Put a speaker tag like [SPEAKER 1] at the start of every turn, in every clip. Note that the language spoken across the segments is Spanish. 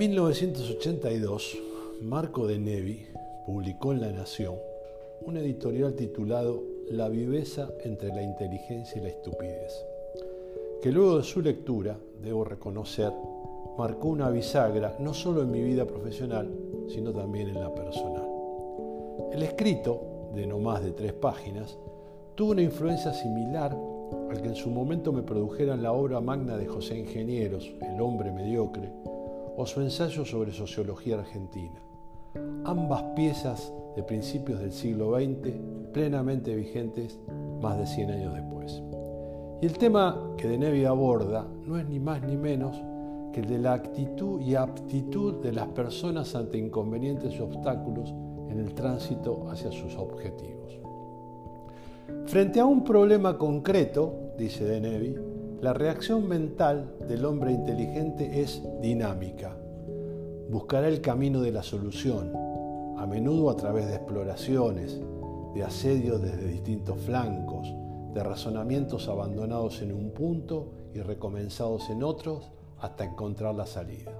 [SPEAKER 1] En 1982, Marco de Nevi publicó en La Nación un editorial titulado La viveza entre la inteligencia y la estupidez, que luego de su lectura, debo reconocer, marcó una bisagra no solo en mi vida profesional, sino también en la personal. El escrito, de no más de tres páginas, tuvo una influencia similar al que en su momento me produjeran la obra magna de José Ingenieros, El hombre mediocre, o su ensayo sobre sociología argentina. Ambas piezas de principios del siglo XX plenamente vigentes más de 100 años después. Y el tema que de Nevi aborda no es ni más ni menos que el de la actitud y aptitud de las personas ante inconvenientes y obstáculos en el tránsito hacia sus objetivos. Frente a un problema concreto, dice De Nevi, la reacción mental del hombre inteligente es dinámica. Buscará el camino de la solución, a menudo a través de exploraciones, de asedios desde distintos flancos, de razonamientos abandonados en un punto y recomenzados en otros hasta encontrar la salida.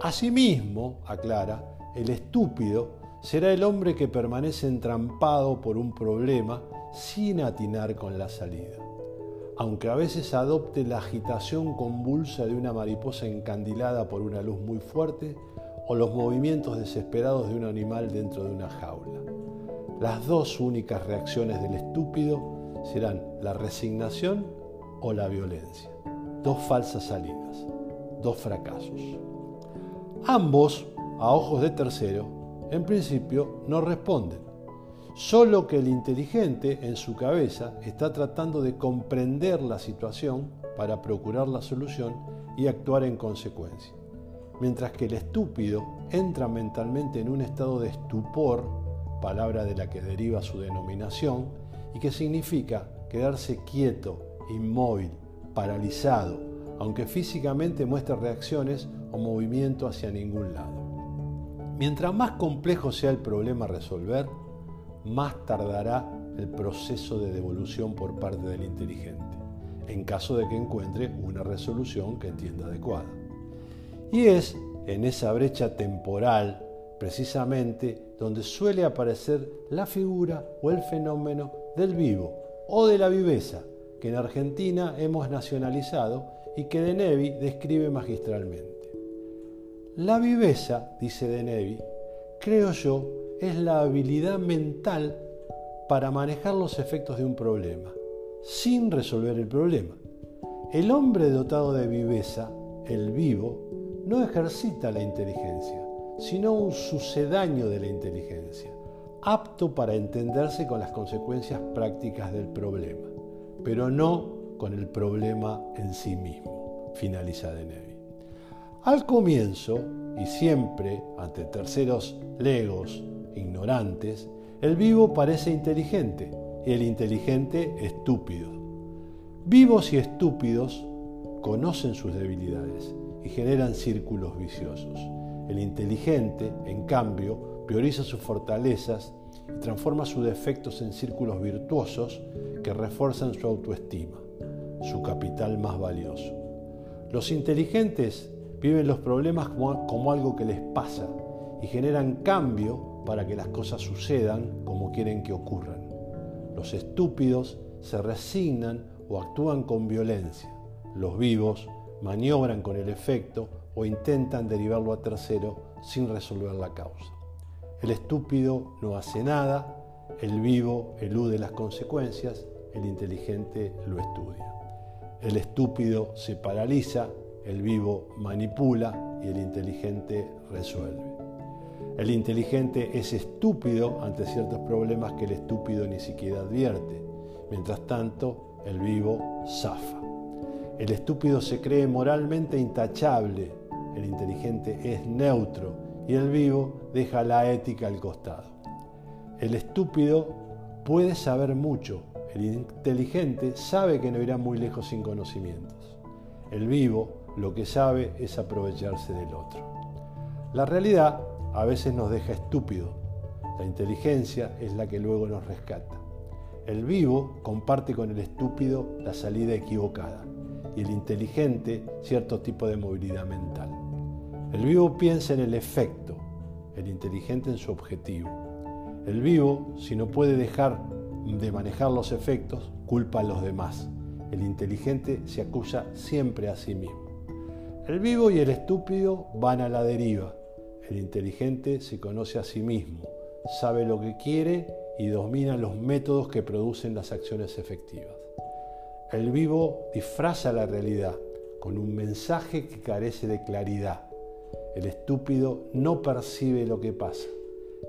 [SPEAKER 1] Asimismo, aclara, el estúpido será el hombre que permanece entrampado por un problema sin atinar con la salida aunque a veces adopte la agitación convulsa de una mariposa encandilada por una luz muy fuerte o los movimientos desesperados de un animal dentro de una jaula. Las dos únicas reacciones del estúpido serán la resignación o la violencia. Dos falsas salidas, dos fracasos. Ambos, a ojos de tercero, en principio no responden Solo que el inteligente en su cabeza está tratando de comprender la situación para procurar la solución y actuar en consecuencia. Mientras que el estúpido entra mentalmente en un estado de estupor, palabra de la que deriva su denominación, y que significa quedarse quieto, inmóvil, paralizado, aunque físicamente muestre reacciones o movimiento hacia ningún lado. Mientras más complejo sea el problema a resolver, más tardará el proceso de devolución por parte del inteligente, en caso de que encuentre una resolución que entienda adecuada. Y es en esa brecha temporal, precisamente, donde suele aparecer la figura o el fenómeno del vivo o de la viveza, que en Argentina hemos nacionalizado y que De Nevi describe magistralmente. La viveza, dice De Nevi, creo yo, es la habilidad mental para manejar los efectos de un problema, sin resolver el problema. El hombre dotado de viveza, el vivo, no ejercita la inteligencia, sino un sucedáneo de la inteligencia, apto para entenderse con las consecuencias prácticas del problema, pero no con el problema en sí mismo, finaliza De. Al comienzo, y siempre ante terceros legos, ignorantes, el vivo parece inteligente y el inteligente estúpido. Vivos y estúpidos conocen sus debilidades y generan círculos viciosos. El inteligente, en cambio, prioriza sus fortalezas y transforma sus defectos en círculos virtuosos que refuerzan su autoestima, su capital más valioso. Los inteligentes viven los problemas como, como algo que les pasa y generan cambio para que las cosas sucedan como quieren que ocurran. Los estúpidos se resignan o actúan con violencia. Los vivos maniobran con el efecto o intentan derivarlo a tercero sin resolver la causa. El estúpido no hace nada, el vivo elude las consecuencias, el inteligente lo estudia. El estúpido se paraliza, el vivo manipula y el inteligente resuelve. El inteligente es estúpido ante ciertos problemas que el estúpido ni siquiera advierte. Mientras tanto, el vivo zafa. El estúpido se cree moralmente intachable, el inteligente es neutro y el vivo deja la ética al costado. El estúpido puede saber mucho, el inteligente sabe que no irá muy lejos sin conocimientos. El vivo lo que sabe es aprovecharse del otro. La realidad a veces nos deja estúpido. La inteligencia es la que luego nos rescata. El vivo comparte con el estúpido la salida equivocada y el inteligente cierto tipo de movilidad mental. El vivo piensa en el efecto, el inteligente en su objetivo. El vivo, si no puede dejar de manejar los efectos, culpa a los demás. El inteligente se acusa siempre a sí mismo. El vivo y el estúpido van a la deriva. El inteligente se conoce a sí mismo, sabe lo que quiere y domina los métodos que producen las acciones efectivas. El vivo disfraza la realidad con un mensaje que carece de claridad. El estúpido no percibe lo que pasa.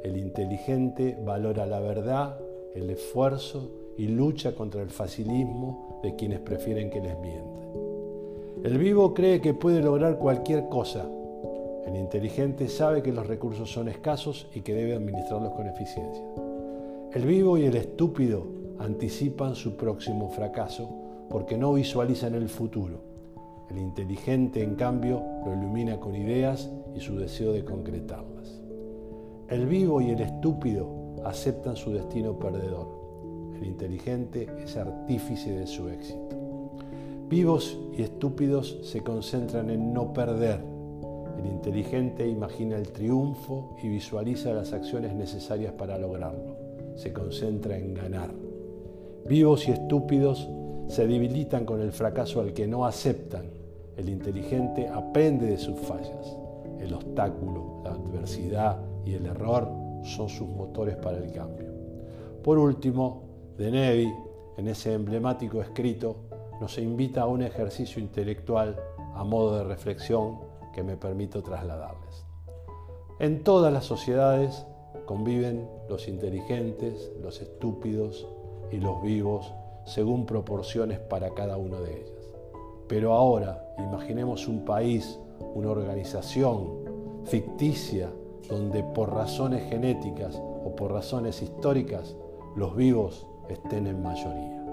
[SPEAKER 1] El inteligente valora la verdad, el esfuerzo y lucha contra el facilismo de quienes prefieren que les mienten. El vivo cree que puede lograr cualquier cosa. El inteligente sabe que los recursos son escasos y que debe administrarlos con eficiencia. El vivo y el estúpido anticipan su próximo fracaso porque no visualizan el futuro. El inteligente, en cambio, lo ilumina con ideas y su deseo de concretarlas. El vivo y el estúpido aceptan su destino perdedor. El inteligente es artífice de su éxito. Vivos y estúpidos se concentran en no perder. El inteligente imagina el triunfo y visualiza las acciones necesarias para lograrlo se concentra en ganar. Vivos y estúpidos se debilitan con el fracaso al que no aceptan. El inteligente aprende de sus fallas. El obstáculo, la adversidad y el error son sus motores para el cambio. Por último, De Nevi, en ese emblemático escrito, nos invita a un ejercicio intelectual a modo de reflexión que me permito trasladarles. En todas las sociedades conviven los inteligentes, los estúpidos y los vivos según proporciones para cada uno de ellas. Pero ahora imaginemos un país, una organización ficticia donde por razones genéticas o por razones históricas los vivos estén en mayoría.